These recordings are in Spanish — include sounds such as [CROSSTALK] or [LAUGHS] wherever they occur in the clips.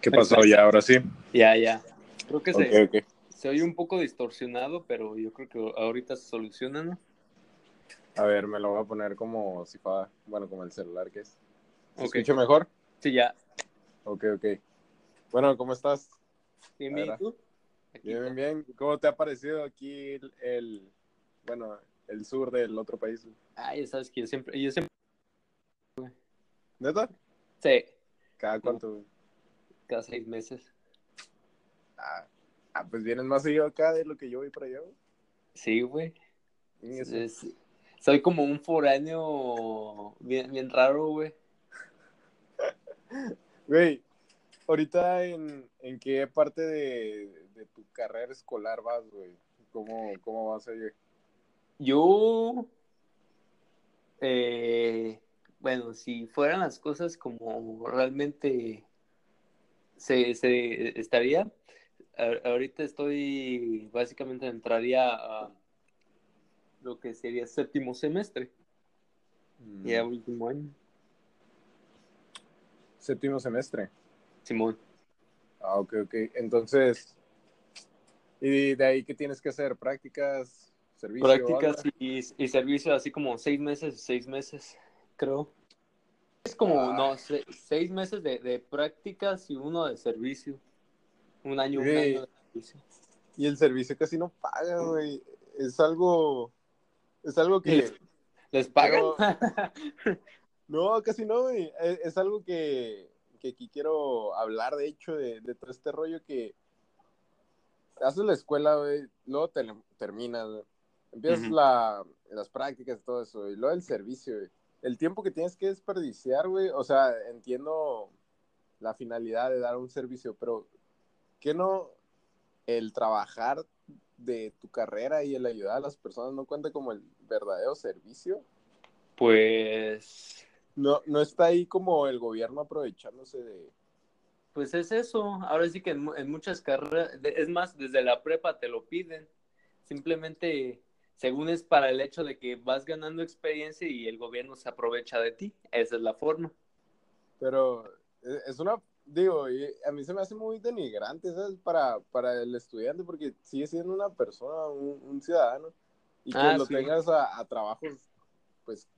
¿Qué pasó ya? Ahora sí. Ya, ya. Creo que se, se oye un poco distorsionado, pero yo creo que ahorita se soluciona, ¿no? A ver, me lo voy a poner como si fuera, bueno, como el celular que es. ¿Se Ok. escucha mejor? Sí, ya. Ok, ok. Bueno, ¿cómo estás? Bien, bien. Bien, bien, bien. ¿Cómo te ha parecido aquí el, el- bueno, el sur del otro país? Ah, ya sabes que yo siempre, yo siempre, ¿Neta? sí, ¿Cada cuánto? Cada seis meses. Ah, ah, pues vienes más seguido acá de lo que yo voy para allá. güey. Sí, güey. Es- soy como un foráneo bien, bien raro, güey. [LAUGHS] Güey, ahorita en, en qué parte de, de tu carrera escolar vas, güey? ¿Cómo, cómo vas a ir? Yo, eh, bueno, si fueran las cosas como realmente se, se estaría, a- ahorita estoy, básicamente entraría a lo que sería séptimo semestre, ya último año. Séptimo semestre. Simón. Ah, ok, ok. Entonces, ¿y de ahí qué tienes que hacer? ¿Prácticas? ¿Servicio? Prácticas y, y servicio, así como seis meses, seis meses, creo. Como, no, se- seis meses de, de prácticas y uno de servicio. Un año, un Güey. año de servicio. Y el servicio casi no paga, güey. Es algo, es algo que... Les- ¿Les pagan? [LAUGHS] No, casi no, güey. Es, es algo que, que aquí quiero hablar, de hecho, de, de todo este rollo que haces la escuela, güey, luego te, terminas, güey. Empiezas la, las prácticas y todo eso, y luego el servicio, güey. El tiempo que tienes que desperdiciar, güey, o sea, entiendo la finalidad de dar un servicio, pero ¿qué no el trabajar de tu carrera y el ayudar a las personas no cuenta como el verdadero servicio? Pues, No, no está ahí como el gobierno aprovechándose de... pues es eso. Ahora sí que en, en muchas carreras, es más, desde la prepa te lo piden. Simplemente, según es para el hecho de que vas ganando experiencia y el gobierno se aprovecha de ti. Esa es la forma. Pero es es una, digo, a mí se me hace muy denigrante, ¿sabes? Para, para el estudiante, porque sigue siendo una persona, un, un ciudadano, y que Ah, lo sí. tengas a, a trabajos, pues,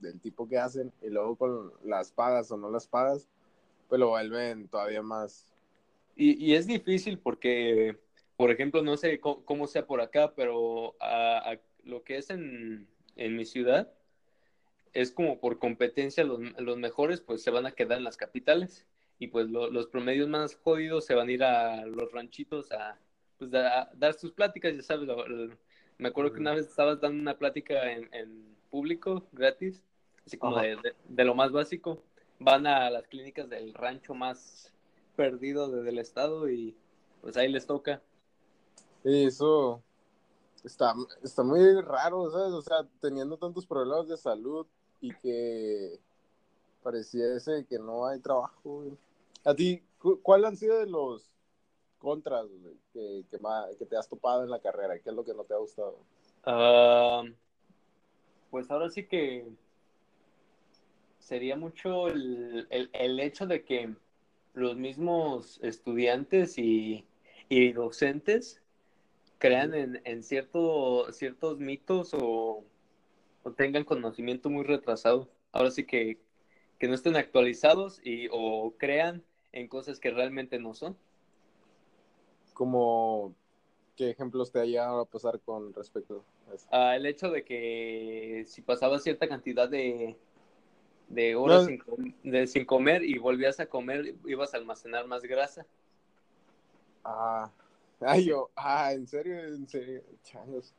del tipo que hacen, y luego con las pagas o no las pagas, pues lo vuelven todavía más... Y, y es difícil porque, por ejemplo, no sé cómo, cómo sea por acá, pero a- a lo que es en, en mi ciudad, es como por competencia los, los mejores pues se van a quedar en las capitales y pues lo- los promedios más jodidos se van a ir a los ranchitos a, pues, a dar sus pláticas, ya sabes. lo- lo- me acuerdo que una vez estabas dando una plática en, en público gratis, así como de, de- de lo más básico. Van a las clínicas del rancho más perdido de- del estado y pues ahí les toca. Y eso está, está muy raro, ¿sabes? O sea, teniendo tantos problemas de salud y que pareciese que no hay trabajo. A ti, cu- ¿cuál han sido de los contras que, que te has topado en la carrera? ¿Qué es lo que no te ha gustado? Ah, pues ahora sí que sería mucho el, el- el hecho de que los mismos estudiantes y, y docentes crean en, en cierto, ciertos mitos o, o tengan conocimiento muy retrasado. Ahora sí que, que no estén actualizados y, o crean en cosas que realmente no son. Como, ¿qué ejemplos te ha llegado a pasar con respecto a eso? Ah, el hecho de que si pasabas cierta cantidad de, de horas No. sin, com- de- sin comer y volvías a comer, ibas a almacenar más grasa. Ah, ay, yo, ah, ¿en serio? ¿En serio? Changos.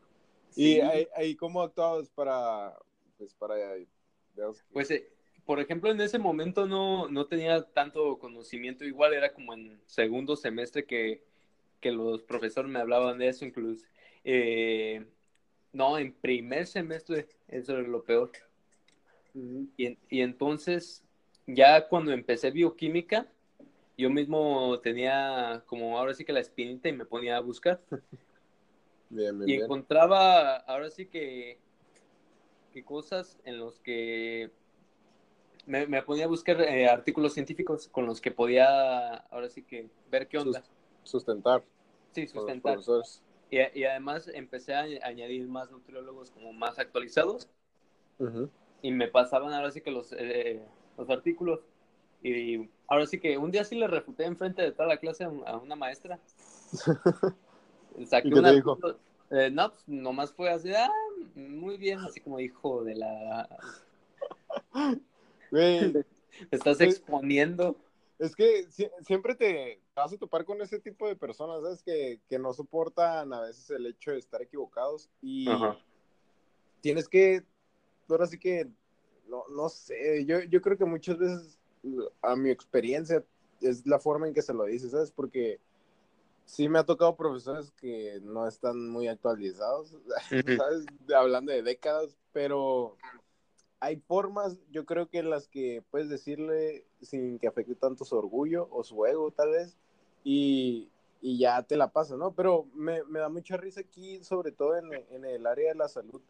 Sí. ¿Y ahí, ahí cómo actuabas para, pues, para, Pues, eh, por ejemplo, en ese momento no, no tenía tanto conocimiento, igual era como en segundo semestre que, que los profesores me hablaban de eso incluso. Eh, no, en primer semestre, eso era lo peor. Y, y entonces, ya cuando empecé bioquímica, yo mismo tenía como ahora sí que la espinita y me ponía a buscar. [LAUGHS] Bien, bien, Y bien. encontraba ahora sí que, que cosas en los que me, me ponía a buscar eh, artículos científicos con los que podía, ahora sí que, ver qué onda. Sustentar. Sí, sustentar. Y, y, además empecé a añadir más nutriólogos como más actualizados. Y me pasaban ahora sí que los, eh, los artículos. Y ahora sí que un día sí le refuté enfrente de toda la clase a, una maestra. [LAUGHS] Saqué ¿Y qué te dijo? Eh, no, pues nomás fue así, ah, muy bien, así como hijo de la... [LAUGHS] Güey. [LAUGHS] estás exponiendo. Es que siempre te vas a topar con ese tipo de personas, ¿sabes? Que, que no soportan a veces el hecho de estar equivocados y tienes que, ahora sí que, no, no sé, yo, yo creo que muchas veces, a mi experiencia, es la forma en que se lo dices, ¿sabes? Porque sí me ha tocado profesores que no están muy actualizados, [LAUGHS] ¿sabes? Hablando de décadas, pero hay formas, yo creo que en las que puedes decirle sin que afecte tanto su orgullo o su ego, tal vez, y, y ya te la pasa, ¿no? Pero me, me, da mucha risa aquí, sobre todo en, en el área de la salud,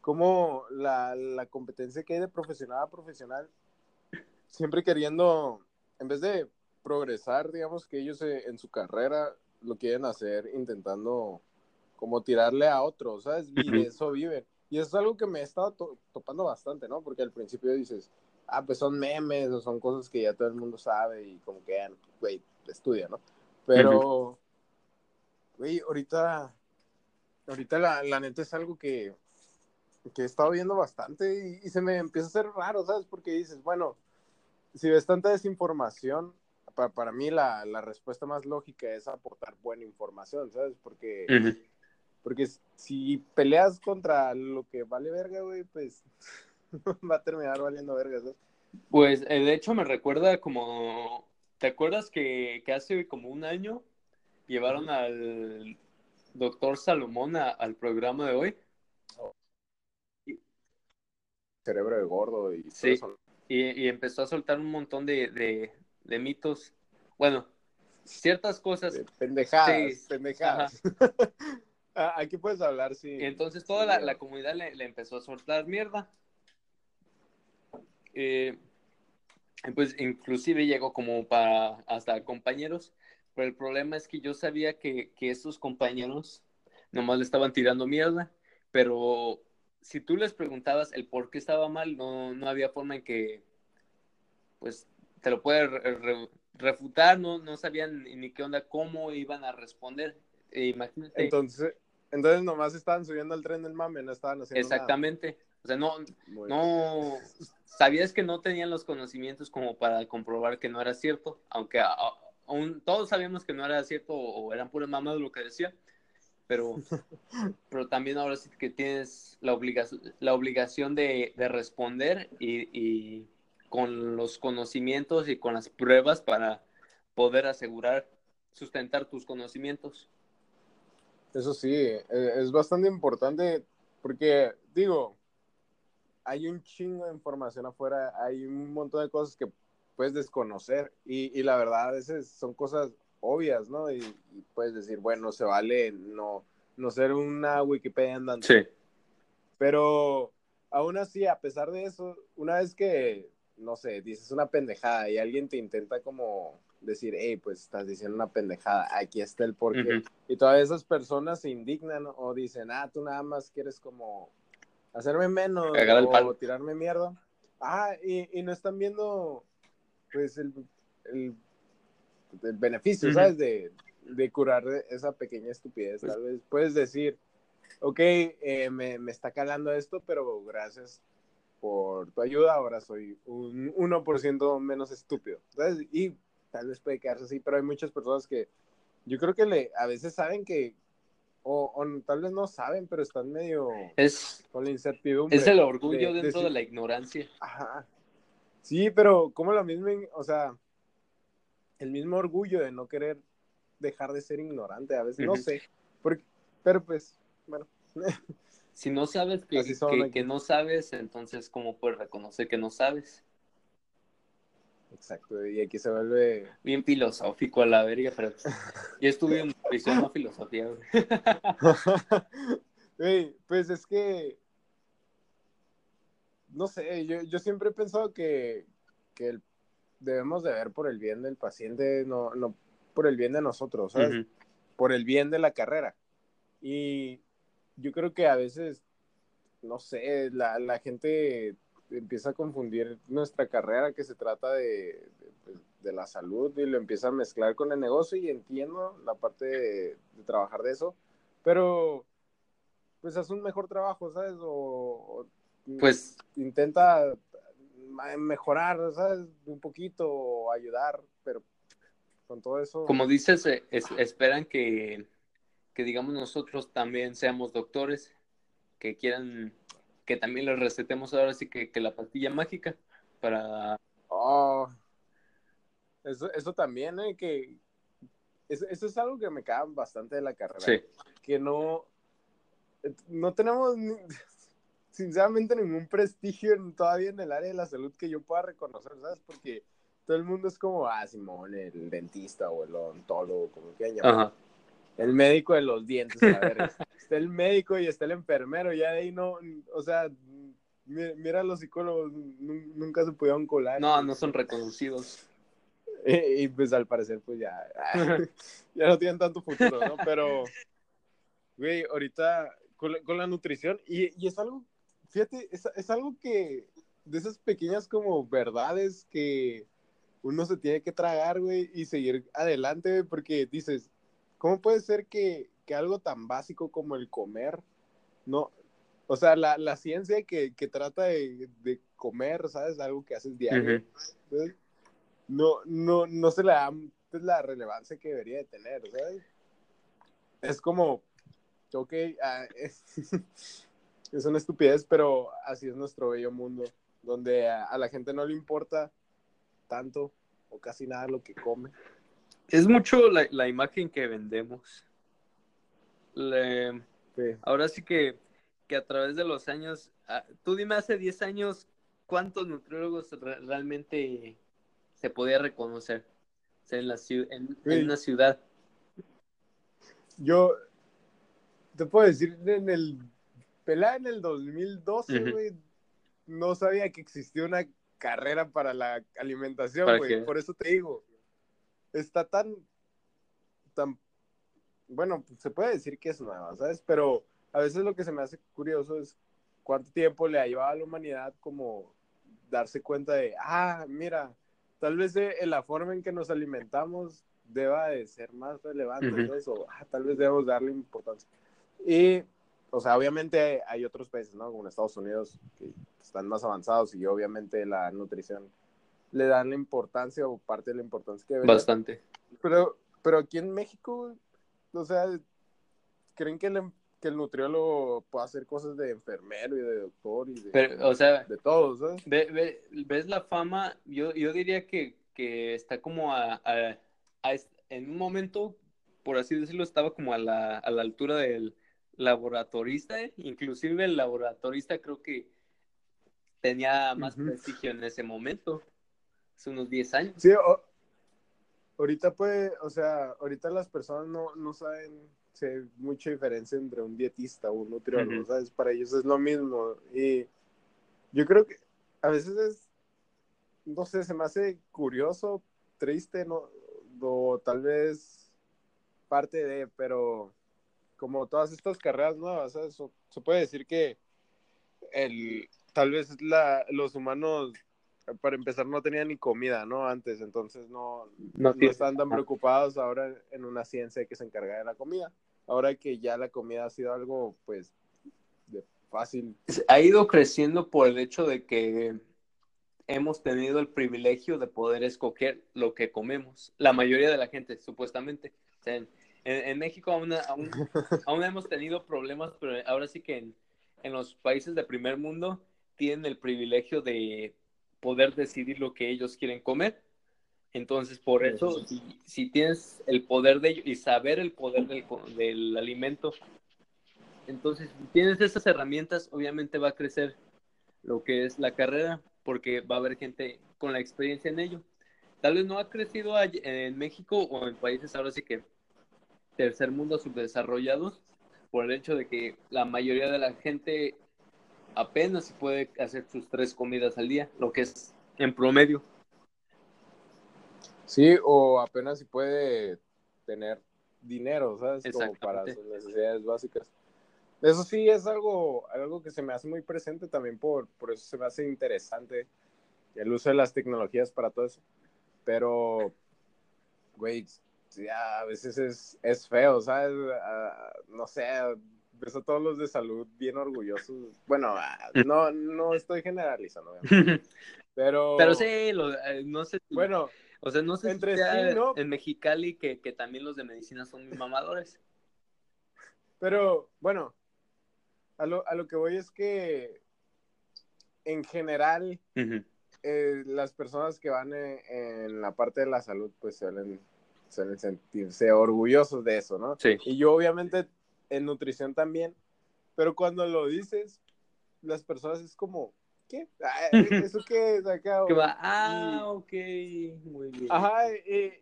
como la, la, competencia que hay de profesional a profesional, siempre queriendo, en vez de progresar, digamos, que ellos en su carrera lo quieren hacer intentando como tirarle a otros, ¿sabes? Y de eso viven. Y eso es algo que me he estado topando bastante, ¿no? Porque al principio dices, ah, pues son memes o son cosas que ya todo el mundo sabe y como que, ah, güey, estudia, ¿no? Pero, güey, ahorita, ahorita la, la, neta es algo que, que he estado viendo bastante y, y, se me empieza a hacer raro, ¿sabes? Porque dices, bueno, si ves tanta desinformación, para, para mí la, la, respuesta más lógica es aportar buena información, ¿sabes? Porque, porque si peleas contra lo que vale verga, güey, pues [LAUGHS] va a terminar valiendo verga, ¿sabes? Pues eh, de hecho me recuerda como, ¿te acuerdas que, que hace como un año llevaron al doctor Salomón al programa de hoy? Cerebro de gordo y sí. Y, y, empezó a soltar un montón de, de, de mitos. Bueno, ciertas cosas. pendejadas, pendejadas. [LAUGHS] Ah, aquí puedes hablar, sí. Entonces toda la, la, comunidad le, le, empezó a soltar mierda. Eh, pues inclusive llegó como para hasta compañeros, pero el problema es que yo sabía que, que estos compañeros nomás le estaban tirando mierda, pero si tú les preguntabas el por qué estaba mal, no, no había forma en que pues te lo puede refutar, no, no sabían ni qué onda, cómo iban a responder. E imagínate. Entonces, entonces nomás estaban subiendo al tren del mame, no estaban haciendo Exactamente. O sea, no, no, sabías que no tenían los conocimientos como para comprobar que no era cierto, aunque aún todos sabíamos que no era cierto o, eran puras mamadas lo que decía, pero, [LAUGHS] pero también ahora sí que tienes la, obligación, la obligación de, de responder y, y con los conocimientos y con las pruebas para poder asegurar, sustentar tus conocimientos. Eso sí, e, es bastante importante porque, digo, hay un chingo de información afuera, hay un montón de cosas que puedes desconocer y, y la verdad a veces son cosas obvias, ¿no? Y, puedes decir, bueno, se vale no, no ser una Wikipedia andante. Sí. Pero aún así, a pesar de eso, una vez que no sé, dices una pendejada y alguien te intenta como decir, hey, pues estás diciendo una pendejada, aquí está el porqué. Y todas esas personas se indignan o dicen, ah, tú nada más quieres como hacerme menos o tirarme mierda. Ah, y, y, no están viendo, pues, el, el, beneficio, ¿sabes? De, de, curar esa pequeña estupidez. Pues Tal vez puedes decir, ok, eh, me, me está calando esto, pero gracias por tu ayuda, ahora soy un 1% menos estúpido. ¿sabes? Y tal vez puede quedarse así, pero hay muchas personas que yo creo que le, a veces saben que, o, tal vez no saben, pero están medio es, con la incertidumbre. Es el orgullo dentro de, la ignorancia. Ajá. Sí, pero como la misma, o sea, el mismo orgullo de no querer dejar de ser ignorante, a veces, no sé, porque, pero pues, bueno. [LAUGHS] Si no sabes que, que, no sabes, entonces ¿cómo puedes reconocer que no sabes? Exacto, y aquí se vuelve... Bien filosófico a la verga, pero yo estuve en prisión de filosofía, güey. [LAUGHS] pues es que... No sé, yo, yo siempre he pensado que, que debemos de ver por el bien del paciente, no, no por el bien de nosotros, ¿sabes? Por el bien de la carrera. Y yo creo que a veces, no sé, la, la gente empieza a confundir nuestra carrera que se trata de, pues, de, la salud y lo empieza a mezclar con el negocio y entiendo la parte de, trabajar de eso, pero pues haz un mejor trabajo, ¿sabes? O, pues intenta mejorar, ¿sabes? Un poquito ayudar, pero con todo eso. Como dices, eh, esperan que, que digamos nosotros también seamos doctores, que quieran que también les recetemos ahora sí que, la pastilla mágica para... Oh, eso, eso también, ¿eh? Que eso, es algo que me cae bastante de la carrera. Sí. Que no, no tenemos sinceramente ningún prestigio todavía en el área de la salud que yo pueda reconocer, ¿sabes? Porque todo el mundo es como, ah, Simón, el dentista o el odontólogo, como que llamar el médico de los dientes, a ver, [LAUGHS] está el médico y está el enfermero, ya de ahí no, o sea, mira, los psicólogos nunca se pudieron colar. No, no son reconocidos. [LAUGHS] Y, pues al parecer, pues ya, [LAUGHS] ya no tienen tanto futuro, ¿no? Pero, güey, ahorita con la, con la nutrición, y, y, es algo, fíjate, es, es algo que, de esas pequeñas como verdades que uno se tiene que tragar, güey, y seguir adelante, porque dices, ¿Cómo puede ser que, algo tan básico como el comer, no, o sea, la, ciencia que, trata de, comer, ¿sabes? Algo que haces diario, no, no, no se le da pues, la relevancia que debería de tener, ¿sabes? Es como, ok, ah, [LAUGHS] es, una estupidez, pero así es nuestro bello mundo, donde a la gente no le importa tanto o casi nada lo que come. Es mucho la, imagen que vendemos. Ahora sí que, que, a través de los años, tú dime hace 10 años, ¿cuántos nutriólogos realmente se podía reconocer en, la, en, una ciudad? Yo te puedo decir, en el pelá en el 2012, no sabía que existía una carrera para la alimentación, güey. Por eso te digo, está tan, tan, bueno, se puede decir que es nueva, ¿sabes? Pero a veces lo que se me hace curioso es cuánto tiempo le ha llevado a la humanidad como darse cuenta de, ah, mira, tal vez en la forma en que nos alimentamos deba de ser más relevante, eso, ah, tal vez debemos darle importancia. Y, o sea, obviamente hay otros países, ¿no? Como Estados Unidos, que están más avanzados y obviamente la nutrición le dan la importancia o parte de la importancia que Bastante. Pero, pero aquí en México, o sea, ¿creen que el, que el nutriólogo puede hacer cosas de enfermero y de doctor y de, o sea, de todos, ¿sabes? ves la fama, yo, yo diría que, que está como a, en un momento, por así decirlo, estaba como a la, a la altura del laboratorista, ¿eh? inclusive el laboratorista creo que tenía más prestigio en ese momento hace unos 10 años. Sí, ahorita puede, o sea, ahorita las personas no, no saben si hay mucha diferencia entre un dietista o un nutriólogo, ¿sabes? Para ellos es lo mismo. Y yo creo que a veces es, no sé, se me hace curioso, triste, ¿no? O tal vez parte de, pero como todas estas carreras nuevas, ¿sabes? Se puede decir que el, tal vez la, los humanos para empezar no tenían ni comida, ¿no? Antes, entonces no, no, están tan preocupados ahora en una ciencia que se encarga de la comida. Ahora que ya la comida ha sido algo, pues, de fácil. Ha ido creciendo por el hecho de que hemos tenido el privilegio de poder escoger lo que comemos. La mayoría de la gente, supuestamente. En, México aún, aún, hemos tenido problemas, pero ahora sí que en, en los países de primer mundo tienen el privilegio de poder decidir lo que ellos quieren comer. Entonces, por eso, si, tienes el poder de ello y saber el poder del, del alimento, entonces, si tienes esas herramientas, obviamente va a crecer lo que es la carrera, porque va a haber gente con la experiencia en ello. Tal vez no ha crecido en México o en países ahora sí que tercer mundo subdesarrollados, por el hecho de que la mayoría de la gente apenas puede hacer sus tres comidas al día, lo que es en promedio. Sí, o apenas si puede tener dinero, ¿sabes? Como para sus necesidades básicas. Eso sí es algo, algo que se me hace muy presente también por, por eso se me hace interesante el uso de las tecnologías para todo eso. Pero, güey, ya a veces es, es feo, ¿sabes? Ah, no sé, ves a todos los de salud bien orgullosos. Bueno, [LAUGHS] no, no estoy generalizando, [LAUGHS] pero... Pero sí, eh, no sé. Bueno, o sea, no sé entre si sí, ¿no? en Mexicali que, que también los de medicina son muy mamadores. Pero, bueno, a lo, a lo que voy es que en general eh, las personas que van en, la parte de la salud pues suelen, suelen sentirse orgullosos de eso, ¿no? Sí. Y yo obviamente en nutrición también, pero cuando lo dices, las personas es como, ¿qué? Ah, [LAUGHS] ¿Eso qué es acá? Que va, ah, ok, muy bien. Ajá, y,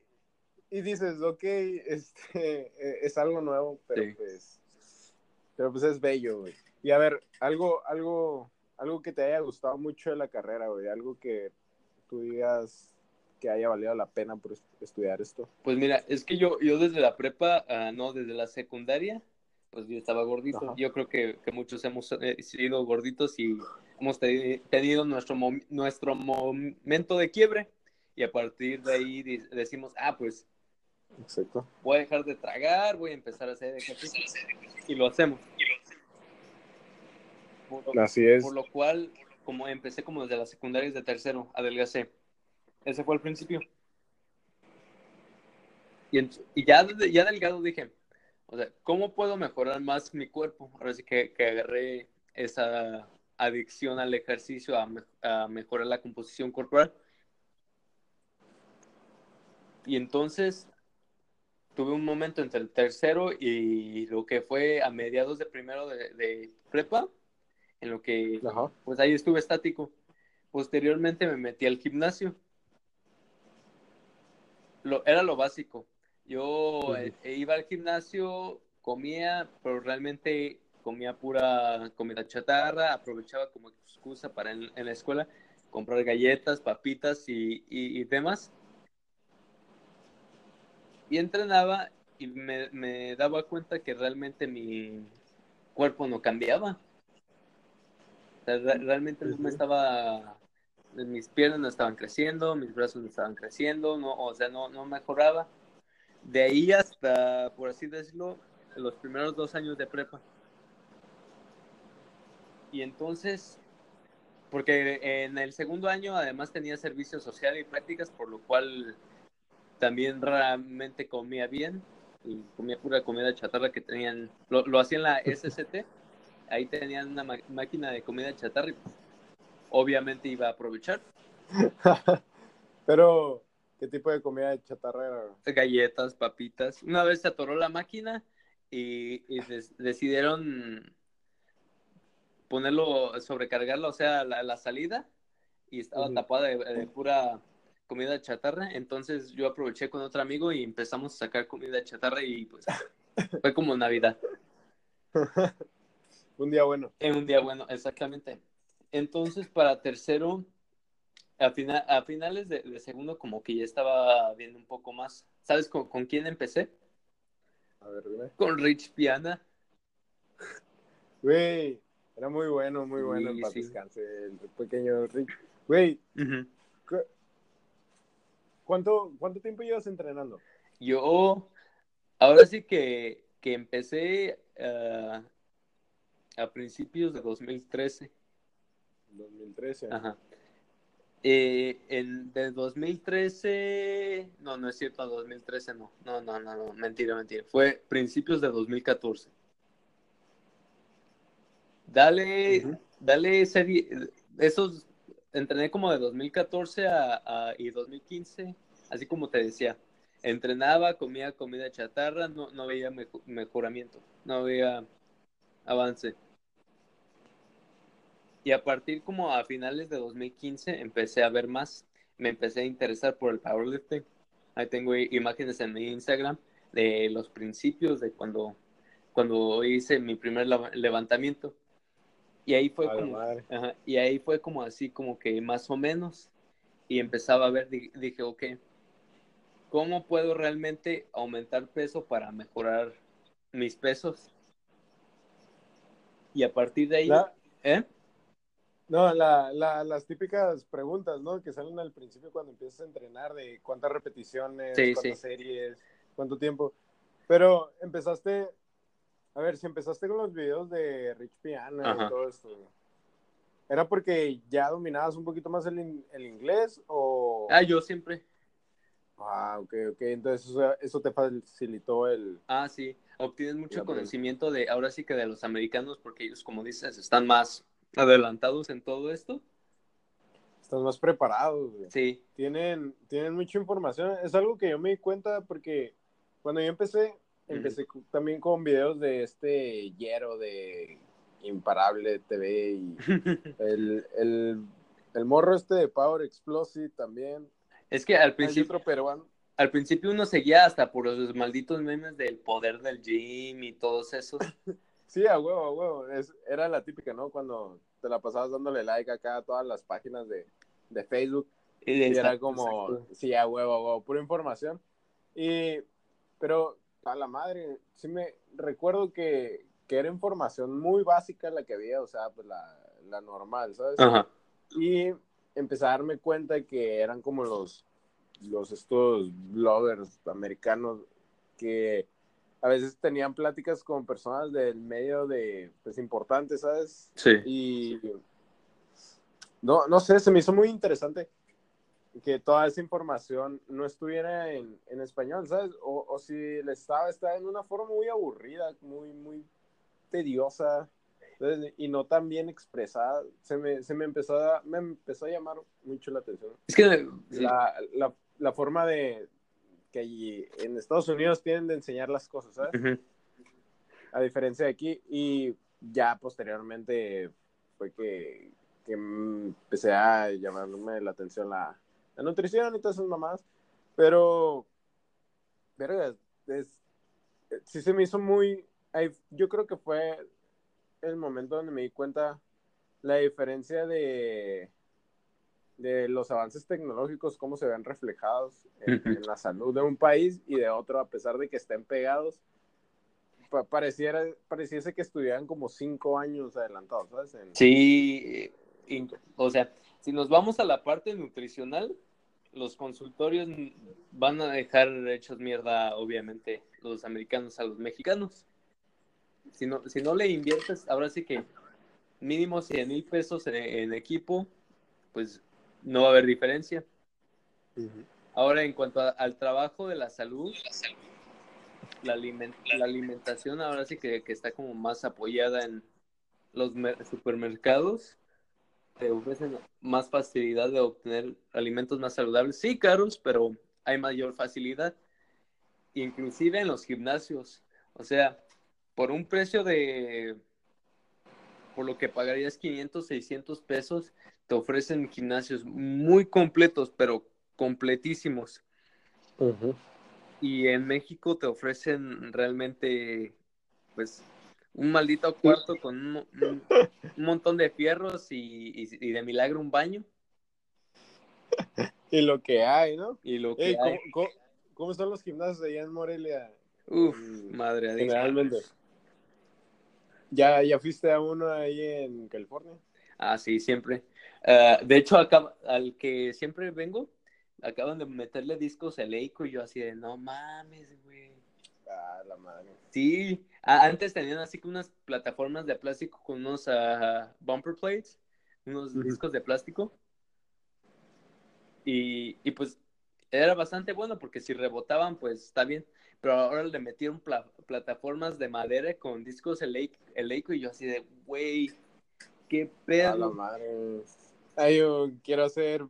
y dices, ok, este, es algo nuevo, pero pues, pero pues es bello, güey. Y a ver, algo, algo, algo que te haya gustado mucho de la carrera, güey, algo que tú digas que haya valido la pena por estudiar esto. Pues mira, es que yo, yo desde la prepa, uh, no, desde la secundaria, pues yo estaba gordito. Ajá. Yo creo que, que, muchos hemos eh, sido gorditos y hemos tenido nuestro, mom nuestro momento de quiebre y a partir de ahí decimos, ah, pues Exacto. voy a dejar de tragar, voy a empezar a hacer ejercicio y lo hacemos. Por lo, Así es. Por lo cual, como empecé como desde la secundaria de tercero, adelgacé. Ese fue el principio. Y, en, y ya, ya delgado dije, o sea, ¿cómo puedo mejorar más mi cuerpo? Ahora sí que, que agarré esa adicción al ejercicio, a, a, mejorar la composición corporal. Y entonces tuve un momento entre el tercero y lo que fue a mediados de primero de, de prepa, en lo que Ajá. pues ahí estuve estático. Posteriormente me metí al gimnasio. Lo, era lo básico. Yo uh -huh. eh, iba al gimnasio, comía, pero realmente comía pura comida chatarra, aprovechaba como excusa para en, en la escuela comprar galletas, papitas y, y, y, demás. Y entrenaba y me, me daba cuenta que realmente mi cuerpo no cambiaba realmente no me estaba, mis piernas no estaban creciendo, mis brazos no estaban creciendo, no, o sea, no, mejoraba. De ahí hasta, por así decirlo, los primeros dos años de prepa. Y entonces, porque en el segundo año además tenía servicio social y prácticas, por lo cual también realmente comía bien y comía pura comida chatarra que tenían, lo, lo hacía en la SCT ahí tenían una máquina de comida chatarra y pues, obviamente iba a aprovechar. [LAUGHS] Pero, ¿qué tipo de comida chatarra era? Galletas, papitas. Una vez se atoró la máquina y, decidieron ponerlo, sobrecargarlo, o sea, la, la salida, y estaba uh -huh. tapada de, de, pura comida chatarra. Entonces yo aproveché con otro amigo y empezamos a sacar comida chatarra y pues fue como Navidad. [LAUGHS] Un día bueno. En un día bueno, exactamente. Entonces, para tercero, a, final, a finales de, de, segundo, como que ya estaba viendo un poco más. ¿Sabes con, con quién empecé? A ver, dime. Con Rich Piana. Güey, era muy bueno, muy bueno sí, en paz sí. descanse, el pequeño Rich. Güey, uh -huh. ¿cuánto, ¿cuánto tiempo llevas entrenando? Yo, ahora sí que, que empecé uh, a principios de 2013. 2013. Ajá. Eh, en, de 2013, no, no es cierto, 2013 no. No, no, no, no, mentira, mentira. Fue principios de 2014. Dale, uh -huh. dale serie, esos, entrené como de 2014 a, a, y 2015, así como te decía. Entrenaba, comía comida chatarra, no, no veía mejoramiento, no veía avance. Y a partir como a finales de 2015 empecé a ver más, me empecé a interesar por el powerlifting. Ahí tengo imágenes en mi Instagram de los principios de cuando, cuando hice mi primer levantamiento. Y ahí fue como. Ajá, y ahí fue como así, como que más o menos. Y empezaba a ver, dije, ok, ¿cómo puedo realmente aumentar peso para mejorar mis pesos? Y a partir de ahí, ¿eh? No, la, la- las típicas preguntas, ¿no? Que salen al principio cuando empiezas a entrenar de cuántas repeticiones, Sí, cuántas sí. series, cuánto tiempo. Pero empezaste, a ver, si empezaste con los videos de Rich Piana Ajá. y todo esto, ¿era porque ya dominabas un poquito más el, el inglés o...? Ah, yo siempre. Ah, ok, ok. Entonces eso, eso te facilitó el... Ah, sí. Obtienes mucho conocimiento de, ahora sí que de los americanos, porque ellos, como dices, están más adelantados en todo esto. Estás más preparado, güey. Sí. tienen, tienen mucha información. Es algo que yo me di cuenta porque cuando yo empecé, empecé también con videos de este Yero de Imparable TV y [LAUGHS] el, el, el morro este de Power Explosive también. Es que al Hay principio, otro peruano. al principio uno seguía hasta por los malditos memes del poder del gym y todos esos. [LAUGHS] Sí, a huevo, a huevo. Es, era la típica, ¿no? Cuando te la pasabas dándole like acá a todas las páginas de, de Facebook. Y Y era como, exacto. sí, a huevo, a huevo, pura información. Y, pero, a la madre, sí me recuerdo que, que era información muy básica la que había, o sea, pues la, la normal, ¿sabes? Ajá. Y empecé a darme cuenta que eran como los, los estos bloggers americanos que a veces tenían pláticas con personas del medio de, pues, importantes, ¿sabes? Sí. Y no, no sé, se me hizo muy interesante que toda esa información no estuviera en, en español, ¿sabes? O, o si le estaba, estaba en una forma muy aburrida, muy, muy tediosa, y no tan bien expresada. Se me, se me, empezó a, me empezó a llamar mucho la atención. Es que sí. La, la, la forma de que allí en Estados Unidos tienen de enseñar las cosas, ¿sabes? A diferencia de aquí. Y ya posteriormente fue que, que empecé a llamarme la atención la, la nutrición y todas esas mamás. Pero, verga, es, sí se me hizo muy... Yo creo que fue el momento donde me di cuenta la diferencia de, de los avances tecnológicos, cómo se ven reflejados en, la salud de un país y de otro, a pesar de que estén pegados pa- pareciera, pareciese que estuvieran como cinco años adelantados, ¿sabes? En- Sí, y- o sea, si nos vamos a la parte nutricional, los consultorios van a dejar hechos mierda, obviamente, los americanos a los mexicanos. Si no, si no le inviertes, ahora sí que mínimo 100 mil pesos en, en equipo, pues no va a haber diferencia. Ahora, en cuanto a- al trabajo de la salud, la, aliment- la alimentación ahora sí que, que está como más apoyada en los mer- supermercados. Te ofrecen más facilidad de obtener alimentos más saludables. Sí, caros, pero hay mayor facilidad. Inclusive en los gimnasios. O sea, por un precio de... Por lo que pagarías 500, 600 pesos, te ofrecen gimnasios muy completos, pero completísimos. Y en México te ofrecen realmente, pues, un maldito cuarto con un, mo- un- un montón de fierros y, y- y de milagro un baño. [LAUGHS] Y lo que hay, ¿no? Y lo que Ey, hay, ¿cómo, cómo, cómo están los gimnasios allá en Morelia? uf, madre de Generalmente. ¿Ya, ¿Ya fuiste a uno ahí en California? Ah, sí, siempre. Ah, de hecho, acá, al que siempre vengo, acaban de meterle discos eleico y yo así de, no mames, güey. Ah, la madre. Sí, antes tenían así que unas plataformas de plástico con unos ah, bumper plates, unos discos de plástico. Y, y pues era bastante bueno porque si rebotaban, pues está bien. Pero ahora le metieron pla- plataformas de madera con discos elei- eleico y yo así de, güey, qué Ah, la pedo. madre. Ay, yo quiero hacer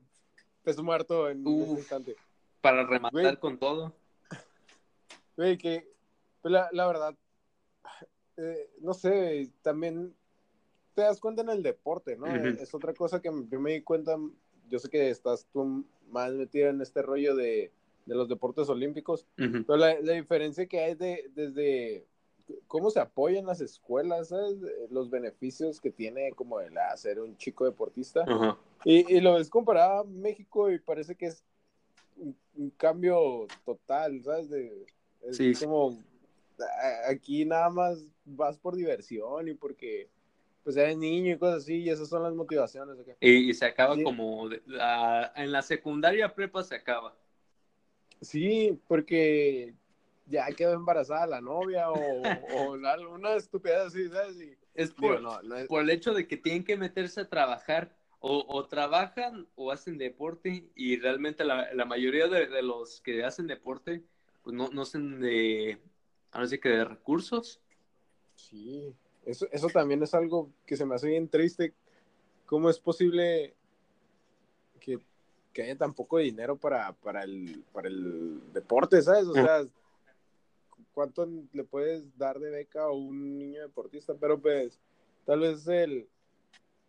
peso muerto en Uf. este instante. Para rematar con todo. [LAUGHS] Güey, que pues, la, la verdad, eh, no sé, también te das cuenta en el deporte, ¿no? Es otra cosa que yo me di cuenta, yo sé que estás tú más metido en este rollo de, de los deportes olímpicos, pero la, la diferencia que hay de, desde cómo se apoyan las escuelas, ¿sabes? Los beneficios que tiene como el hacer un chico deportista. Y, y lo ves comparado a México y parece que es un, un cambio total, ¿sabes? De, es Sí. como, aquí nada más vas por diversión y porque, pues eres niño y cosas así, y esas son las motivaciones. Y, y se acaba Sí. como, de- la- en la secundaria prepa se acaba. Sí, porque ya quedó embarazada la novia o, o la- una estupidez así, ¿sabes? Y, Es digo, por, no, no es- por el hecho de que tienen que meterse a trabajar. O, o trabajan o hacen deporte y realmente la, la mayoría de, de los que hacen deporte pues no, no hacen de, ahora sí que de recursos. Sí, eso, eso también es algo que se me hace bien triste. ¿Cómo es posible que haya tan poco dinero para, para, el, para el deporte, ¿sabes? O sea, ¿cuánto le puedes dar de beca a un niño deportista? Pero pues, tal vez es el,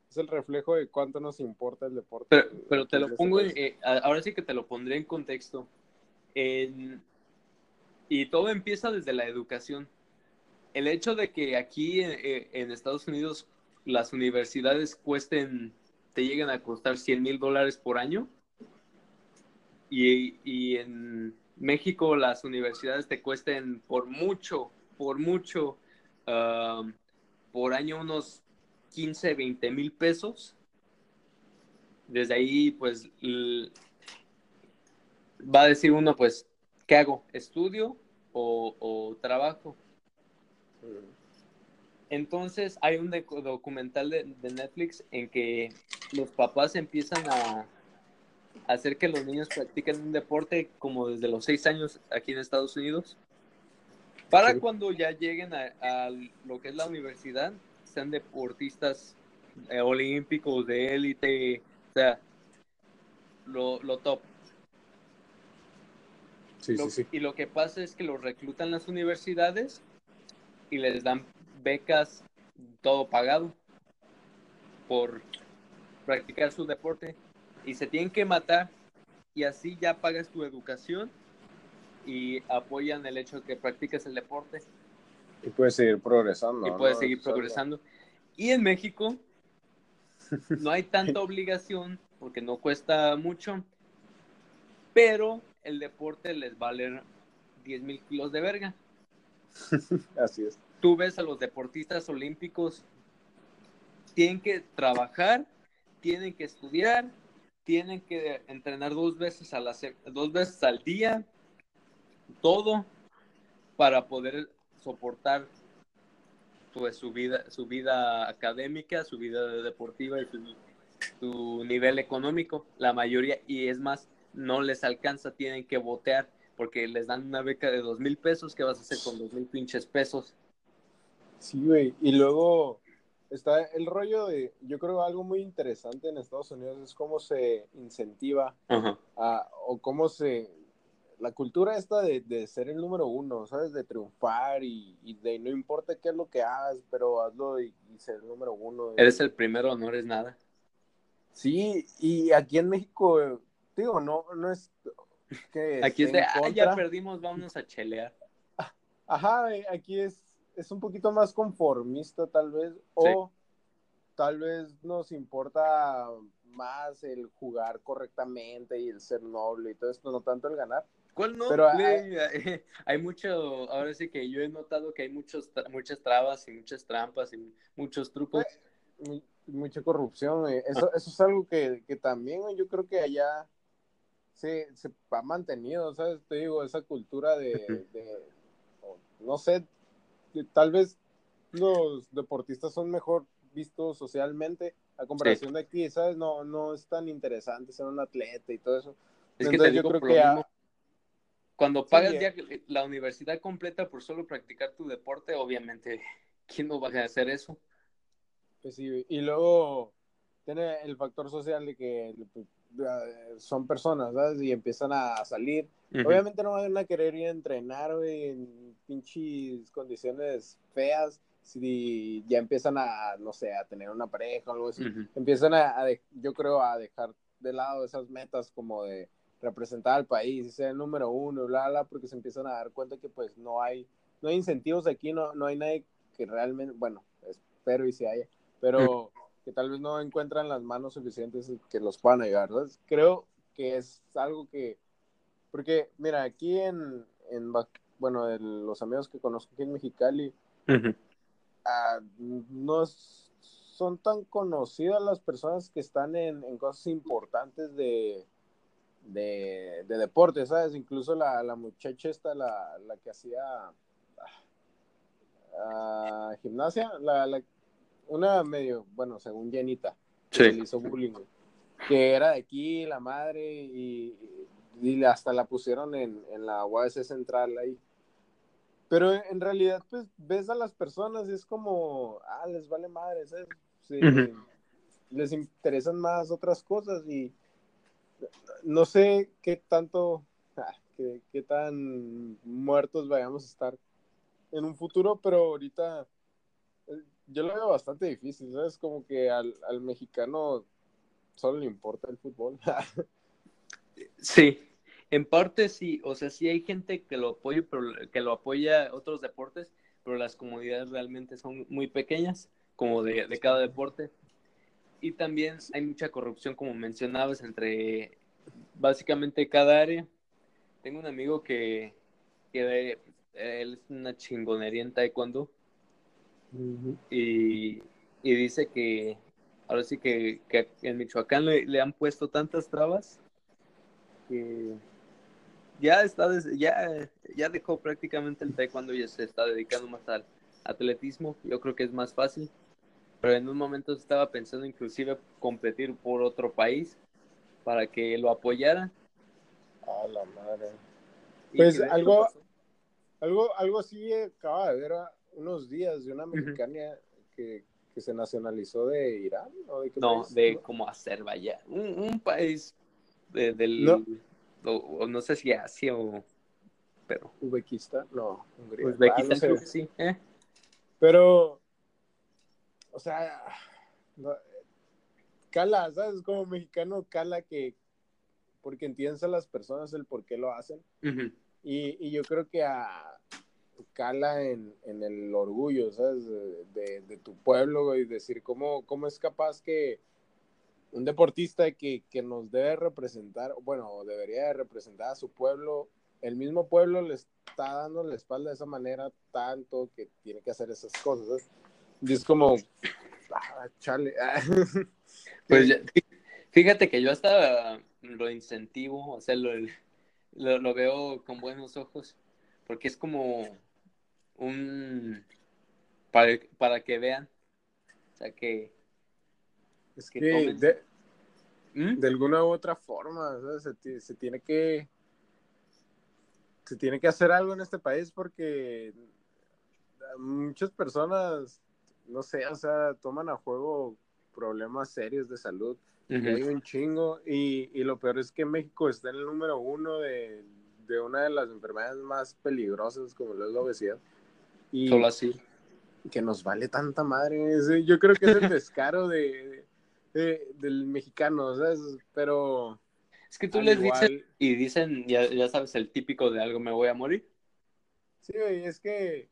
es el reflejo de cuánto nos importa el deporte. Pero, pero te en lo pongo, eh, ahora sí que te lo pondré en contexto. En- y todo empieza desde la educación. El hecho de que aquí eh, eh, en Estados Unidos las universidades cuesten, te lleguen a costar 100 mil dólares por año. Y, en México las universidades te cuesten por mucho, por mucho, ah, por año unos 15, 20 mil pesos. Desde ahí, pues, va a decir uno, pues, ¿qué hago? ¿Estudio o, trabajo? Entonces hay un docu- documental de Netflix en que los papás empiezan a hacer que los niños practiquen un deporte como desde los seis años aquí en Estados Unidos, para Sí. cuando ya lleguen a, a lo que es la universidad, sean deportistas eh, olímpicos de élite, o sea, lo, lo top. Sí, Lo- sí, sí. Y lo que pasa es que los reclutan las universidades y les dan becas, todo pagado, por practicar su deporte. Y se tienen que matar y así ya pagas tu educación y apoyan el hecho de que practiques el deporte Y puedes seguir progresando. y ¿no? puedes seguir progresando. Y en México [LAUGHS] no hay tanta obligación porque no cuesta mucho, pero el deporte les vale 10 mil kilos de verga. [LAUGHS] Así es. Tú ves a los deportistas olímpicos, tienen que trabajar, tienen que estudiar, tienen que entrenar dos veces, a la dos veces al día, todo para poder soportar pues, su, vida, su vida académica, su vida deportiva y su, su nivel económico. La mayoría, y es más, no les alcanza, tienen que botear porque les dan una beca de dos mil pesos. ¿Qué vas a hacer con dos mil pinches pesos? Sí, güey. Y luego está el rollo de, yo creo algo muy interesante en Estados Unidos es cómo se incentiva Ajá. a, o cómo se, la cultura esta de, de ser el número uno, ¿sabes? De triunfar y, y de no importa qué es lo que hagas, pero hazlo y, y ser el número uno. Eres el primero, no eres nada. Sí, y aquí en México, digo, no, no es que Aquí es de, ah, ya perdimos, vámonos a chelear. Ajá, eh, aquí es, es un poquito más conformista tal vez, o tal vez nos importa más el jugar correctamente y el ser noble y todo esto, no tanto el ganar. ¿Cuál no? Pero, Güey, [LAUGHS] hay mucho, ahora sí que yo he notado que hay muchos, tra- muchas trabas y muchas trampas y muchos trucos. Mu- Mucha corrupción, eh, eso, eso es algo que, que también yo creo que allá se, se ha mantenido, ¿sabes? Te digo, esa cultura de, de- no sé, tal vez los deportistas son mejor vistos socialmente a comparación de aquí, ¿sabes? No, no es tan interesante ser un atleta y todo eso. Es que te yo digo creo por que lo ya- mismo. Cuando pagas ya- ya la universidad completa por solo practicar tu deporte, obviamente, ¿quién no va a hacer eso? Pues sí, y luego tiene el factor social de que pues, son personas, ¿sabes? Y empiezan a salir. Obviamente no van a querer ir a entrenar, güey, pinches condiciones feas. Si ya empiezan a, no sé, a tener una pareja o algo así. Ujú. Empiezan a, a de- yo creo, a dejar de lado esas metas como de representar al país y ser el número uno, bla, bla, porque se empiezan a dar cuenta que pues no hay, no hay incentivos aquí, no, no hay nadie que realmente, bueno, espero y si haya, pero que tal vez no encuentran las manos suficientes que los puedan ayudar. Creo que es algo que Porque, mira, aquí en, en bueno, los amigos que conozco aquí en Mexicali, ah, no son tan conocidas las personas que están en, en cosas importantes de, de, de, deporte, ¿sabes? Incluso la, la muchacha esta, la, la que hacía ah, gimnasia, la, la, una medio, bueno, según Jenita, que hizo bullying, que era de aquí, la madre, y, y hasta la pusieron en, en la UAS central ahí. Pero en realidad, pues, ves a las personas y es como, ah, les vale madre, ¿sabes? Les interesan más otras cosas y no sé qué tanto, [LAUGHS] ah, qué, tan muertos vayamos a estar en un futuro, pero ahorita eh, yo lo veo bastante difícil, ¿sabes? Como que al, al mexicano solo le importa el fútbol. [LAUGHS] sí, en parte sí, o sea, sí hay gente que lo apoya, pero que lo apoya otros deportes, pero las comunidades realmente son muy pequeñas, como de, de cada deporte. Y también hay mucha corrupción, como mencionabas, entre básicamente cada área. Tengo un amigo que, que él es una chingonería en taekwondo y, y, dice que ahora sí que, que en Michoacán le, le, han puesto tantas trabas que ya está ya, ya dejó prácticamente el taekwondo y se está dedicando más al atletismo. Yo creo que es más fácil. Pero en un momento estaba pensando inclusive competir por otro país para que lo apoyara. A la madre. Pues algo, algo, algo así acaba de ver unos días de una mexicana que, que, se nacionalizó de Irán. ¿o de no, de como Azerbaiyán, un, un país de, del, no. O, no sé si Asia o, pero. Uzbekistán, no, Hungría. Uzbekistán ah, creo que sí. ¿eh? Pero, o sea, cala, ¿sabes? Como mexicano cala que, porque entiendes a las personas el por qué lo hacen. y, y, yo creo que a, cala en, en el orgullo, ¿sabes? De, de, tu pueblo y decir cómo, cómo es capaz que un deportista que, que, nos debe representar, bueno, debería representar a su pueblo, el mismo pueblo le está dando la espalda de esa manera tanto que tiene que hacer esas cosas. Y es como, ah, chale. [LAUGHS] pues fíjate que yo hasta lo incentivo, o sea, lo, lo, veo con buenos ojos, porque es como un, para, para que vean, o sea, que es que de, ¿Mm? de, alguna u otra forma, se, se, tiene que se tiene que hacer algo en este país porque muchas personas, no sé, o sea, toman a juego problemas serios de salud. Hay un chingo y, y, lo peor es que México está en el número uno de, de una de las enfermedades más peligrosas como lo es la obesidad. Y Solo así. Que nos vale tanta madre. Yo creo que es el [LAUGHS] descaro de, del mexicano, ¿sabes? Pero... Es que tú les dices y dicen, ya, ya, sabes, el típico de algo me voy a morir. Sí, güey, es que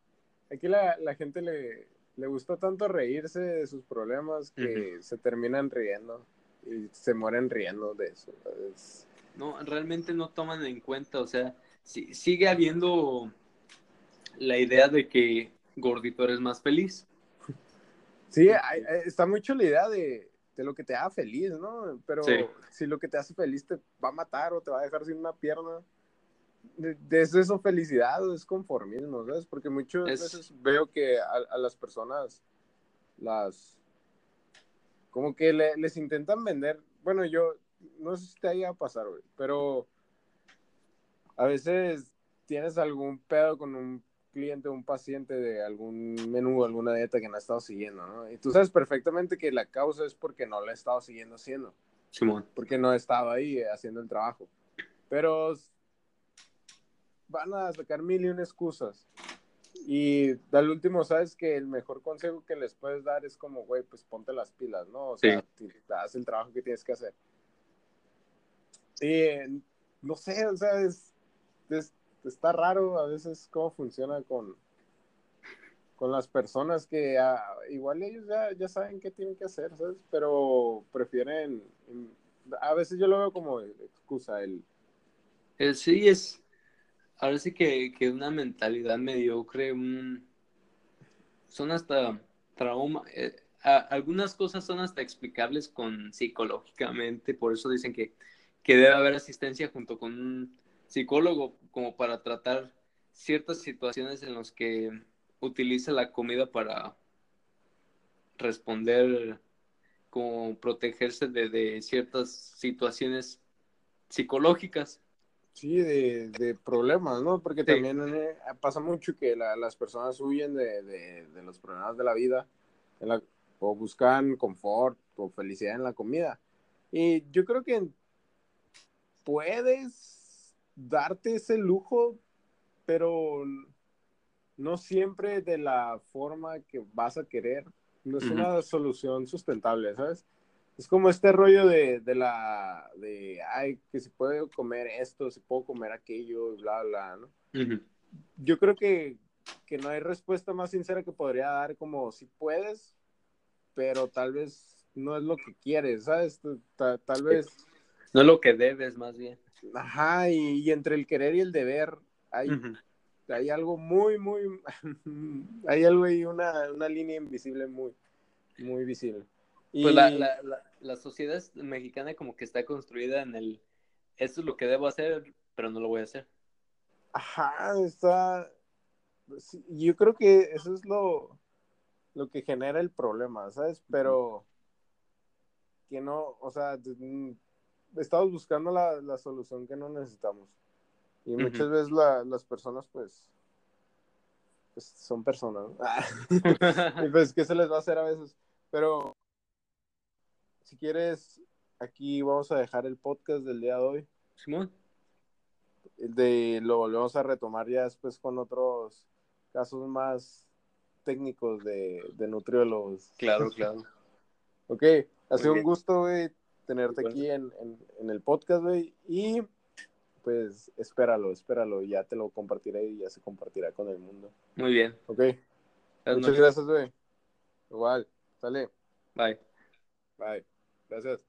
aquí la, la gente le, le gusta tanto reírse de sus problemas que se terminan riendo y se mueren riendo de eso. No, realmente no toman en cuenta, o sea, si, sigue habiendo la idea de que gordito eres más feliz. Sí, está mucho la idea de, de lo que te haga feliz, ¿no? Pero si lo que te hace feliz te va a matar o te va a dejar sin una pierna, de, eso es felicidad o es conformismo, ¿sabes? Porque muchas veces veo que a, las personas las como que les intentan vender, bueno, yo no sé si te haya pasado, pero a veces tienes algún pedo con un cliente o un paciente de algún menú, alguna dieta que no ha estado siguiendo, ¿no? Y tú sabes perfectamente que la causa es porque no la ha estado siguiendo haciendo. Simón. Porque no ha estado ahí haciendo el trabajo. Pero van a sacar mil y una excusas. Y al último, sabes que el mejor consejo que les puedes dar es como, güey, pues ponte las pilas, ¿no? O sea, haz el trabajo que tienes que hacer. Y no sé, o sea, es, está raro a veces cómo funciona con, con las personas que ah, igual ellos ya, ya, saben qué tienen que hacer, ¿sabes? Pero prefieren, a veces yo lo veo como excusa, el, Eh, sí, es. Ahora sí que, que una mentalidad mediocre, son hasta trauma. eh, algunas cosas son hasta explicables psicológicamente, por eso dicen que, que debe haber asistencia junto con un psicólogo como para tratar ciertas situaciones en las que utiliza la comida para responder, como protegerse de, de ciertas situaciones psicológicas. Sí, de, de problemas, ¿no? Porque Sí. también eh, pasa mucho que la- las personas huyen de, de- de los problemas de la vida en la- o buscan confort o felicidad en la comida. Y yo creo que puedes darte ese lujo, pero no siempre de la forma que vas a querer. No es una solución sustentable, ¿sabes? Es como este rollo de, de la, de, ay, que si puedo comer esto, si puedo comer aquello, y bla, bla, ¿no? Yo creo que, que no hay respuesta más sincera que podría dar como si puedes, pero tal vez no es lo que quieres, ¿sabes? Ta- tal vez, No es lo que debes, más bien. Ajá, y, y entre el querer y el deber hay, hay algo muy, muy, [LAUGHS] hay algo ahí, una, una línea invisible muy, muy visible. Y, Pues la, la, la, la sociedad mexicana como que está construida en el, esto es lo que debo hacer, pero no lo voy a hacer. Ajá, está, yo creo que eso es lo, lo que genera el problema, ¿sabes? Pero que no, o sea, mm, estamos buscando la, la solución que no necesitamos. Y muchas veces la- las personas, pues, pues, son personas, ¿no? [LAUGHS] Y pues, ¿qué se les va a hacer a veces? Pero, si quieres, aquí vamos a dejar el podcast del día de hoy. Simón, de, lo volvemos a retomar ya después con otros casos más técnicos de, de nutriólogos. claro, [LAUGHS] claro. Ok, ha sido un gusto, güey, tenerte aquí en, en, en el podcast, güey. Y pues espéralo, espéralo. Ya te lo compartiré y ya se compartirá con el mundo. Muy bien. Ok, muchas noches. gracias, güey. Igual, sale. Bye. Bye. Gracias.